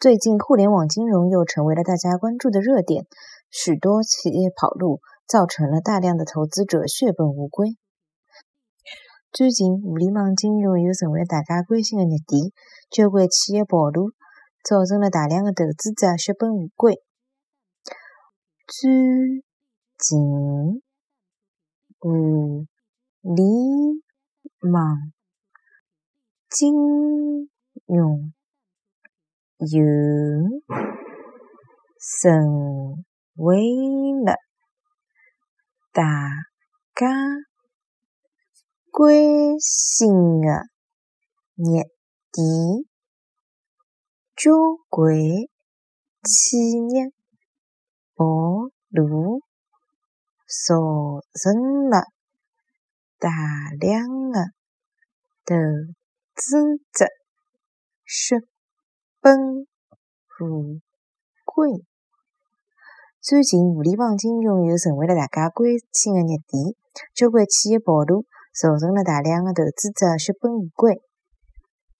最近，互联网金融又成为了大家关注的热点，许多企业跑路，造成了大量的投资者血本无归。最近，互联网金融又成为了大家关心的热点，交关企业跑路，造成了大量的投资者血本无归。最近，互联网金融又成为了大家关心的热点，交关企业暴露，造成了大量的投资者血本无归。最近，互联网金融又成为了大家关心的热点，交关企业跑路，造成了大量的投资者血本无归。